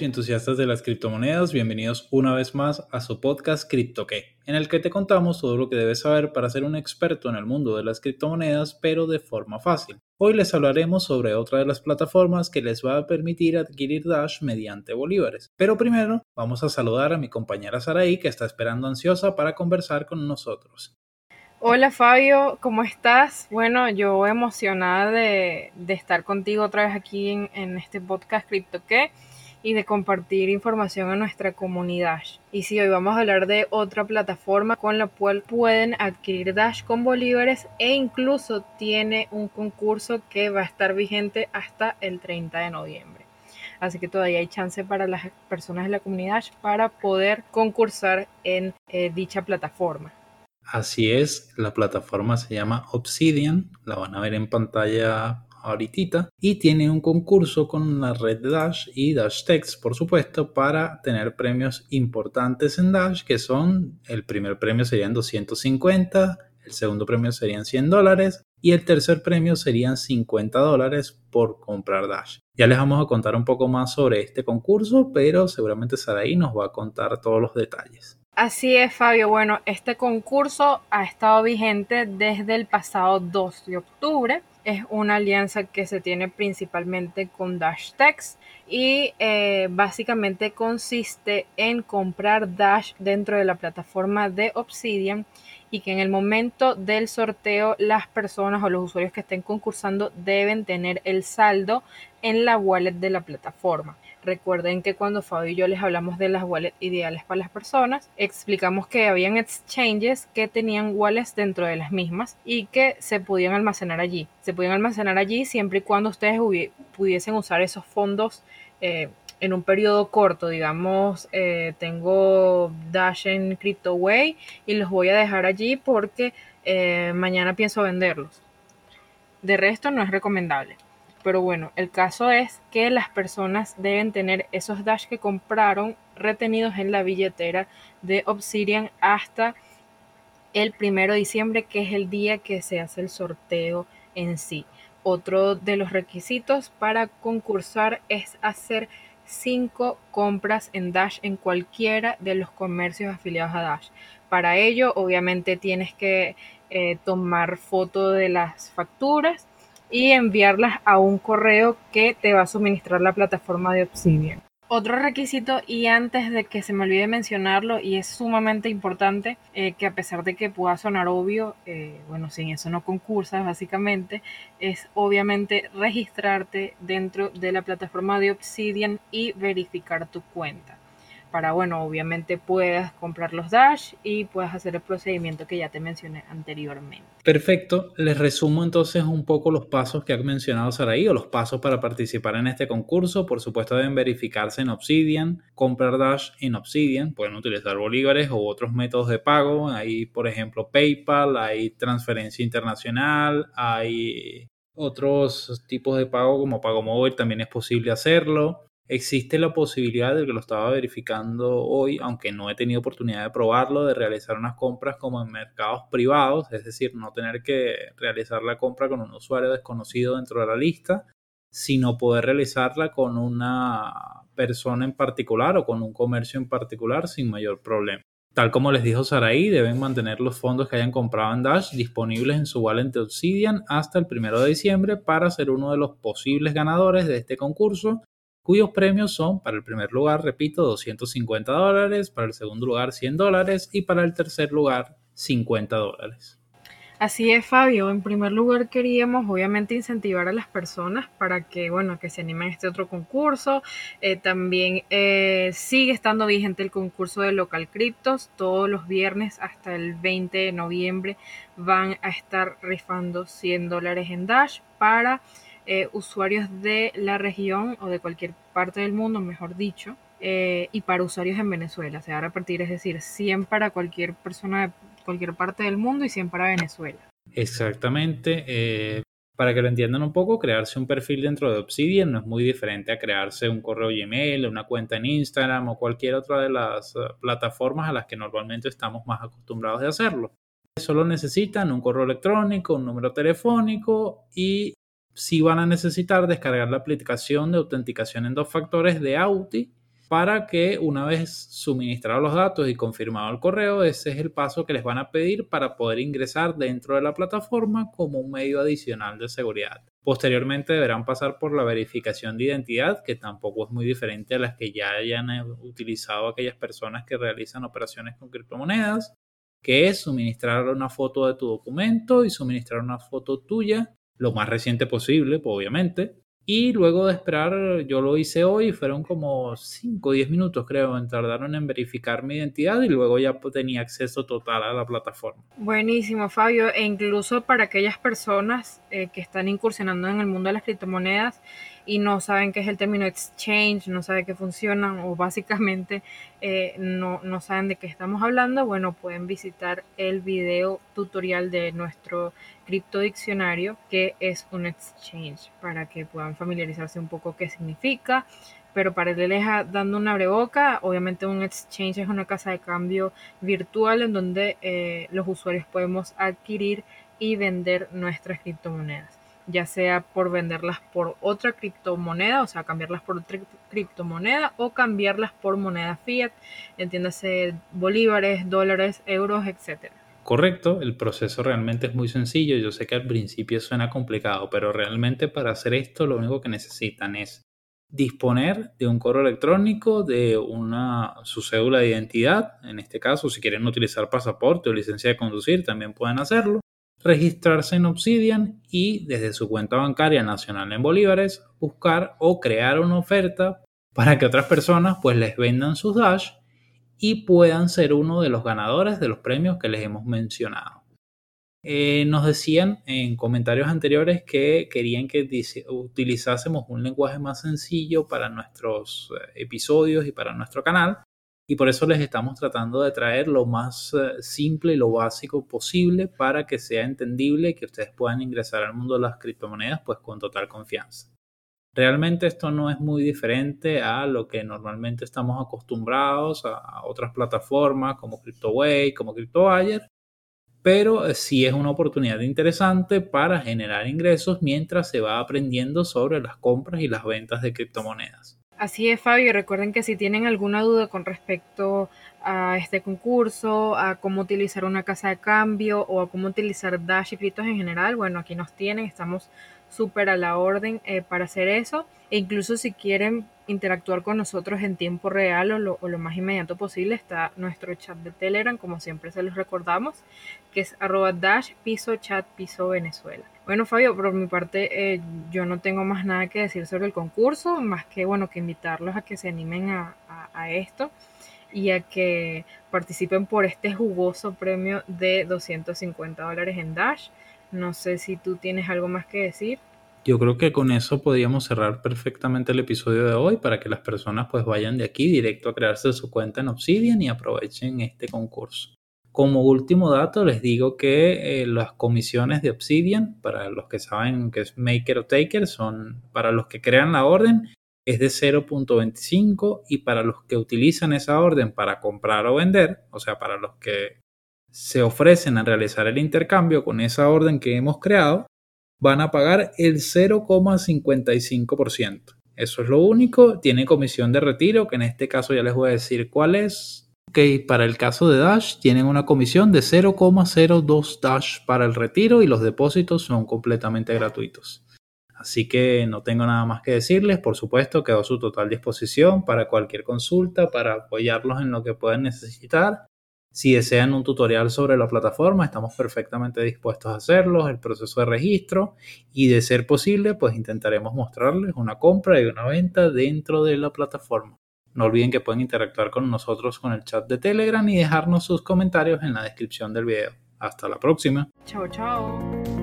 y entusiastas de las criptomonedas, bienvenidos una vez más a su podcast CryptoQué, en el que te contamos todo lo que debes saber para ser un experto en el mundo de las criptomonedas, pero de forma fácil. Hoy les hablaremos sobre otra de las plataformas que les va a permitir adquirir Dash mediante bolívares. Pero primero vamos a saludar a mi compañera Saraí que está esperando ansiosa para conversar con nosotros. Hola Fabio, ¿cómo estás? Bueno, yo emocionada de, estar contigo otra vez aquí en, este podcast CryptoQué y de compartir información a nuestra comunidad. Y sí, hoy vamos a hablar de otra plataforma con la cual pueden adquirir Dash con bolívares e incluso tiene un concurso que va a estar vigente hasta el 30 de noviembre. Así que todavía hay chance para las personas de la comunidad para poder concursar en eh, dicha plataforma. Así es, la plataforma se llama Obsidian, la van a ver en pantalla ahorita y tiene un concurso con la red Dash y Dash Text, por supuesto, para tener premios importantes en Dash, que son el primer premio serían 250, el segundo premio serían 100 dólares y el tercer premio serían 50 dólares por comprar Dash. Ya les vamos a contar un poco más sobre este concurso, pero seguramente Saraí nos va a contar todos los detalles. Así es, Fabio. Bueno, este concurso ha estado vigente desde el pasado 2 de octubre. Es una alianza que se tiene principalmente con Dashtex y eh, básicamente consiste en comprar Dash dentro de la plataforma de Obsidian y que en el momento del sorteo las personas o los usuarios que estén concursando deben tener el saldo en la wallet de la plataforma. Recuerden que cuando Fabio y yo les hablamos de las wallets ideales para las personas, explicamos que habían exchanges que tenían wallets dentro de las mismas y que se podían almacenar allí. Se podían almacenar allí siempre y cuando ustedes pudiesen usar esos fondos eh, en un periodo corto, digamos, eh, tengo Dash en CryptoWay y los voy a dejar allí porque eh, mañana pienso venderlos. De resto no es recomendable. Pero bueno, el caso es que las personas deben tener esos Dash que compraron retenidos en la billetera de Obsidian hasta el primero de diciembre, que es el día que se hace el sorteo en sí. Otro de los requisitos para concursar es hacer cinco compras en Dash en cualquiera de los comercios afiliados a Dash. Para ello, obviamente tienes que eh, tomar foto de las facturas y enviarlas a un correo que te va a suministrar la plataforma de Obsidian. Otro requisito, y antes de que se me olvide mencionarlo, y es sumamente importante, eh, que a pesar de que pueda sonar obvio, eh, bueno, sin eso no concursas básicamente, es obviamente registrarte dentro de la plataforma de Obsidian y verificar tu cuenta para, bueno, obviamente puedas comprar los Dash y puedas hacer el procedimiento que ya te mencioné anteriormente. Perfecto, les resumo entonces un poco los pasos que ha mencionado Saraí o los pasos para participar en este concurso. Por supuesto deben verificarse en Obsidian, comprar Dash en Obsidian, pueden utilizar bolívares o otros métodos de pago, hay por ejemplo PayPal, hay transferencia internacional, hay otros tipos de pago como pago móvil, también es posible hacerlo. Existe la posibilidad de que lo estaba verificando hoy, aunque no he tenido oportunidad de probarlo, de realizar unas compras como en mercados privados, es decir, no tener que realizar la compra con un usuario desconocido dentro de la lista, sino poder realizarla con una persona en particular o con un comercio en particular sin mayor problema. Tal como les dijo Saraí, deben mantener los fondos que hayan comprado en Dash disponibles en su wallet de Obsidian hasta el 1 de diciembre para ser uno de los posibles ganadores de este concurso cuyos premios son para el primer lugar, repito, 250 dólares, para el segundo lugar 100 dólares y para el tercer lugar 50 dólares. Así es, Fabio. En primer lugar, queríamos obviamente incentivar a las personas para que, bueno, que se animen a este otro concurso. Eh, también eh, sigue estando vigente el concurso de Local Cryptos. Todos los viernes hasta el 20 de noviembre van a estar rifando 100 dólares en Dash para eh, usuarios de la región o de cualquier parte del mundo, mejor dicho, eh, y para usuarios en Venezuela. Se va a repartir, es decir, 100 para cualquier persona de cualquier parte del mundo y 100 para Venezuela. Exactamente. Eh, para que lo entiendan un poco, crearse un perfil dentro de Obsidian no es muy diferente a crearse un correo Gmail, una cuenta en Instagram o cualquier otra de las plataformas a las que normalmente estamos más acostumbrados de hacerlo. Solo necesitan un correo electrónico, un número telefónico y si van a necesitar descargar la aplicación de autenticación en dos factores de Auti para que una vez suministrados los datos y confirmado el correo, ese es el paso que les van a pedir para poder ingresar dentro de la plataforma como un medio adicional de seguridad. Posteriormente deberán pasar por la verificación de identidad, que tampoco es muy diferente a las que ya hayan utilizado aquellas personas que realizan operaciones con criptomonedas, que es suministrar una foto de tu documento y suministrar una foto tuya, lo más reciente posible, obviamente, y luego de esperar, yo lo hice hoy, fueron como 5 o 10 minutos creo, en tardaron en verificar mi identidad y luego ya tenía acceso total a la plataforma. Buenísimo, Fabio. E incluso para aquellas personas eh, que están incursionando en el mundo de las criptomonedas y no saben qué es el término exchange, no saben qué funcionan o básicamente eh, no, no saben de qué estamos hablando, bueno, pueden visitar el video tutorial de nuestro cripto diccionario que es un exchange para que puedan familiarizarse un poco qué significa. Pero para irles dando una breboca, obviamente un exchange es una casa de cambio virtual en donde eh, los usuarios podemos adquirir y vender nuestras criptomonedas ya sea por venderlas por otra criptomoneda, o sea, cambiarlas por otra criptomoneda o cambiarlas por moneda fiat, entiéndase bolívares, dólares, euros, etcétera. Correcto, el proceso realmente es muy sencillo. Yo sé que al principio suena complicado, pero realmente para hacer esto lo único que necesitan es disponer de un correo electrónico, de una, su cédula de identidad, en este caso si quieren utilizar pasaporte o licencia de conducir también pueden hacerlo, registrarse en Obsidian y desde su cuenta bancaria nacional en bolívares buscar o crear una oferta para que otras personas pues les vendan sus Dash y puedan ser uno de los ganadores de los premios que les hemos mencionado. Eh, nos decían en comentarios anteriores que querían que utilizásemos un lenguaje más sencillo para nuestros eh, episodios y para nuestro canal y por eso les estamos tratando de traer lo más eh, simple y lo básico posible para que sea entendible y que ustedes puedan ingresar al mundo de las criptomonedas pues con total confianza. Realmente esto no es muy diferente a lo que normalmente estamos acostumbrados a otras plataformas como CryptoWay, como CryptoWire, pero eh, sí es una oportunidad interesante para generar ingresos mientras se va aprendiendo sobre las compras y las ventas de criptomonedas. Así es, Fabio. Recuerden que si tienen alguna duda con respecto a este concurso, a cómo utilizar una casa de cambio o a cómo utilizar Dash y criptos en general, bueno, aquí nos tienen, estamos súper a la orden eh, para hacer eso. E incluso si quieren interactuar con nosotros en tiempo real o lo, más inmediato posible, está nuestro chat de Telegram, como siempre se los recordamos, que es arroba dash piso chat piso Venezuela. Bueno, Fabio, por mi parte, eh, yo no tengo más nada que decir sobre el concurso, más que, bueno, que invitarlos a que se animen a, a, esto y a que participen por este jugoso premio de 250 dólares en Dash. No sé si tú tienes algo más que decir. Yo creo que con eso podríamos cerrar perfectamente el episodio de hoy para que las personas pues vayan de aquí directo a crearse su cuenta en Obsidian y aprovechen este concurso. Como último dato, les digo que eh, las comisiones de Obsidian, para los que saben que es Maker o Taker, son para los que crean la orden, es de 0.25 y para los que utilizan esa orden para comprar o vender, o sea, para los que se ofrecen a realizar el intercambio con esa orden que hemos creado, van a pagar el 0,55%. Eso es lo único. Tiene comisión de retiro, que en este caso ya les voy a decir cuál es. Ok, para el caso de Dash tienen una comisión de 0,02 Dash para el retiro y los depósitos son completamente gratuitos. Así que no tengo nada más que decirles, por supuesto quedo a su total disposición para cualquier consulta, para apoyarlos en lo que puedan necesitar. Si desean un tutorial sobre la plataforma, estamos perfectamente dispuestos a hacerlo, el proceso de registro y de ser posible, pues intentaremos mostrarles una compra y una venta dentro de la plataforma. No olviden que pueden interactuar con nosotros con el chat de Telegram y dejarnos sus comentarios en la descripción del video. Hasta la próxima. Chao, chao.